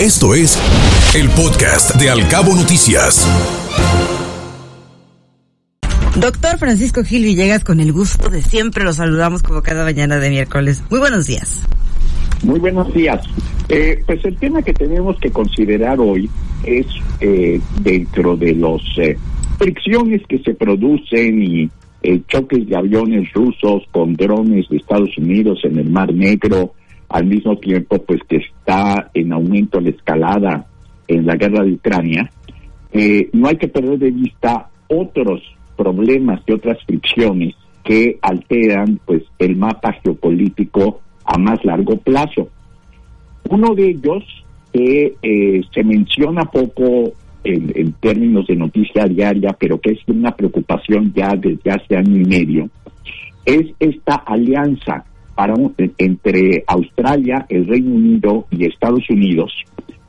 Esto es el podcast de Alcabo Noticias. Doctor Francisco Gil Villegas, con el gusto de siempre lo saludamos como cada mañana de miércoles. Muy buenos días. Muy buenos días. Eh, pues el tema que tenemos que considerar hoy es eh, dentro de las eh, fricciones que se producen y choques de aviones rusos con drones de Estados Unidos en el Mar Negro, al mismo tiempo pues que está en aumento la escalada en la guerra de Ucrania, eh, no hay que perder de vista otros problemas y otras fricciones que alteran pues el mapa geopolítico a más largo plazo. Uno de ellos que eh, se menciona poco en, en, términos de noticia diaria, pero que es una preocupación ya desde hace año y medio, es esta alianza para entre Australia, el Reino Unido y Estados Unidos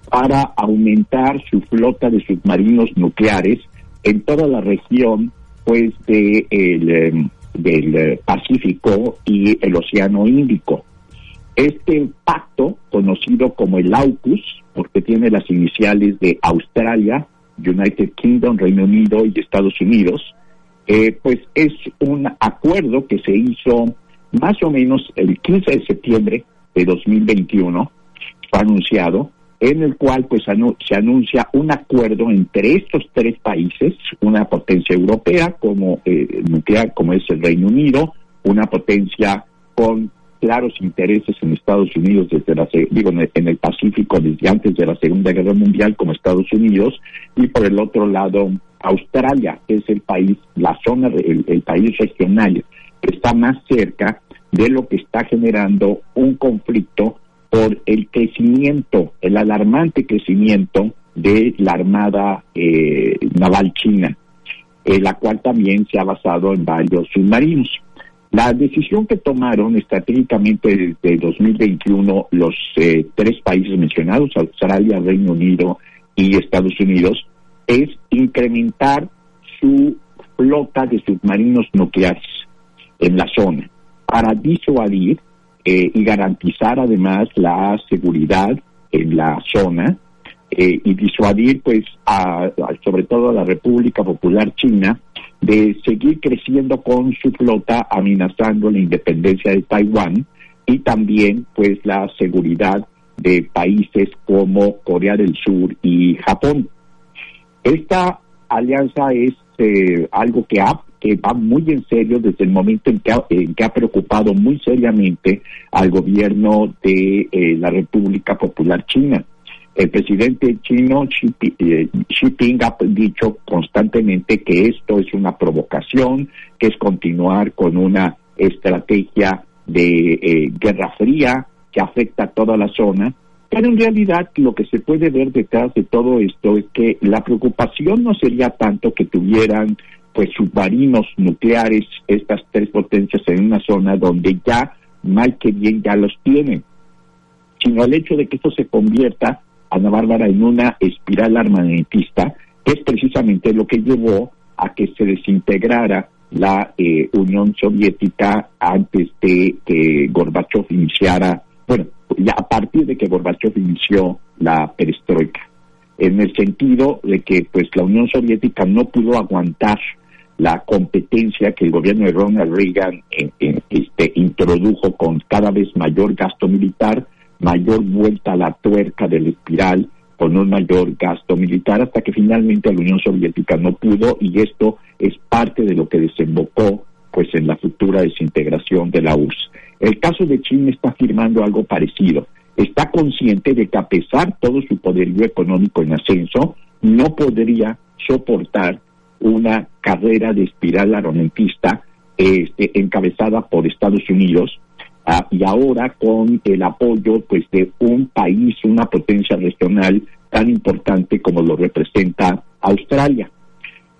para aumentar su flota de submarinos nucleares en toda la región pues de el, em, del eh, Pacífico y el Océano Índico. Este pacto, conocido como el AUKUS, porque tiene las iniciales de Australia, United Kingdom, Reino Unido y Estados Unidos, eh, pues es un acuerdo que se hizo más o menos el 15 de septiembre de 2021 fue anunciado en el cual pues se anuncia un acuerdo entre estos tres países, una potencia europea como eh, nuclear como es el Reino Unido, una potencia con claros intereses en Estados Unidos desde la digo en el Pacífico desde antes de la Segunda Guerra Mundial como Estados Unidos y por el otro lado Australia que es el país la zona el país regional está más cerca de lo que está generando un conflicto por el crecimiento, el alarmante crecimiento de la Armada eh, Naval China, eh, la cual también se ha basado en varios submarinos. La decisión que tomaron estratégicamente desde 2021 los eh, tres países mencionados, Australia, Reino Unido y Estados Unidos, es incrementar su flota de submarinos nucleares en la zona para disuadir eh, y garantizar además la seguridad en la zona eh, y disuadir pues a, sobre todo a la República Popular China de seguir creciendo con su flota amenazando la independencia de Taiwán y también pues la seguridad de países como Corea del Sur y Japón. Esta alianza es eh, algo que ha que va muy en serio desde el momento en que ha, preocupado muy seriamente al gobierno de eh, la República Popular China. El presidente chino Xi, eh, Jinping ha dicho constantemente que esto es una provocación, que es continuar con una estrategia de eh, guerra fría que afecta a toda la zona, pero en realidad lo que se puede ver detrás de todo esto es que la preocupación no sería tanto que tuvieran pues submarinos nucleares, estas tres potencias en una zona donde ya mal que bien ya los tienen, sino el hecho de que esto se convierta, Ana Bárbara, en una espiral armamentista, que es precisamente lo que llevó a que se desintegrara la eh, Unión Soviética antes de que Gorbachev iniciara, bueno, ya a partir de que Gorbachev inició la perestroika, en el sentido de que pues la Unión Soviética no pudo aguantar la competencia que el gobierno de Ronald Reagan este, introdujo con cada vez mayor gasto militar, mayor vuelta a la tuerca del espiral, con un mayor gasto militar, hasta que finalmente la Unión Soviética no pudo y esto es parte de lo que desembocó pues en la futura desintegración de la URSS. El caso de China está afirmando algo parecido. Está consciente de que a pesar todo su poderío económico en ascenso, no podría soportar una carrera de espiral armamentista este, encabezada por Estados Unidos ah, y ahora con el apoyo pues de un país, una potencia regional tan importante como lo representa Australia.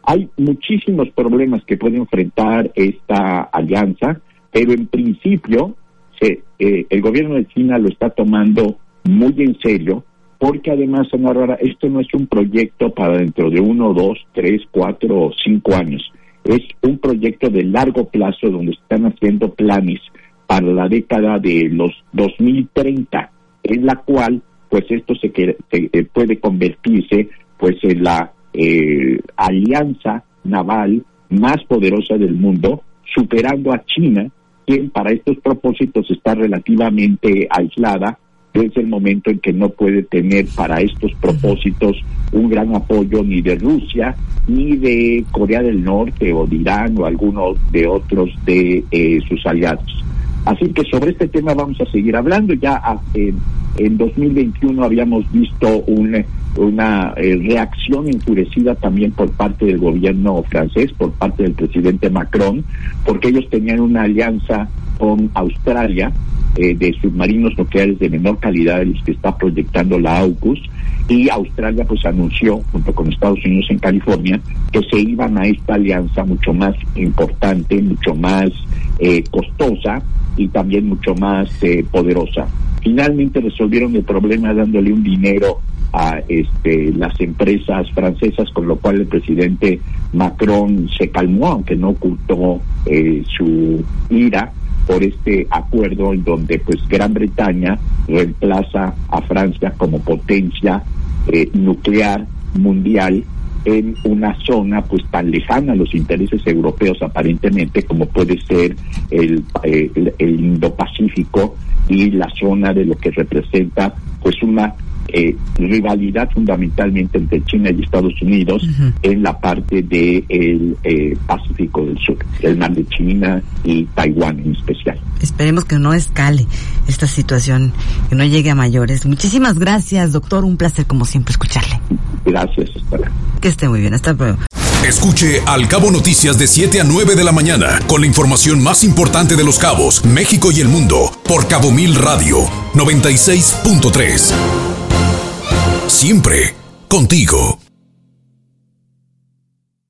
Hay muchísimos problemas que puede enfrentar esta alianza, pero en principio se, eh, el gobierno de China lo está tomando muy en serio porque además, Ana esto no es un proyecto para dentro de uno, dos, tres, cuatro o cinco años. Es un proyecto de largo plazo donde están haciendo planes para la década de los 2030, en la cual pues esto se, se puede convertirse pues en la alianza naval más poderosa del mundo, superando a China, quien para estos propósitos está relativamente aislada desde el momento en que no puede tener para estos propósitos un gran apoyo ni de Rusia, ni de Corea del Norte o de Irán o algunos de otros de eh, sus aliados. Así que sobre este tema vamos a seguir hablando. Ya en, en 2021 habíamos visto un una eh, reacción enfurecida también por parte del gobierno francés, por parte del presidente Macron, porque ellos tenían una alianza con Australia eh, de submarinos nucleares de menor calidad de los que está proyectando la AUKUS y Australia pues anunció junto con Estados Unidos en California que se iban a esta alianza mucho más importante, mucho más eh, costosa y también mucho más poderosa. Finalmente resolvieron el problema dándole un dinero a este, las empresas francesas, con lo cual el presidente Macron se calmó, aunque no ocultó eh, su ira por este acuerdo en donde pues Gran Bretaña reemplaza a Francia como potencia eh, nuclear mundial en una zona pues tan lejana a los intereses europeos aparentemente como puede ser el, eh, el, el Indo-Pacífico y la zona de lo que representa pues una eh, rivalidad fundamentalmente entre China y Estados Unidos en la parte del de eh, Pacífico del Sur, el mar de China y Taiwán en especial. Esperemos que no escale esta situación, que no llegue a mayores. Muchísimas gracias, doctor. Un placer, como siempre, escucharle. Gracias, hasta Que esté muy bien. Hasta luego. Escuche Al Cabo Noticias de 7 a 9 de la mañana con la información más importante de los cabos, México y el mundo por Cabo Mil Radio 96.3 siempre contigo.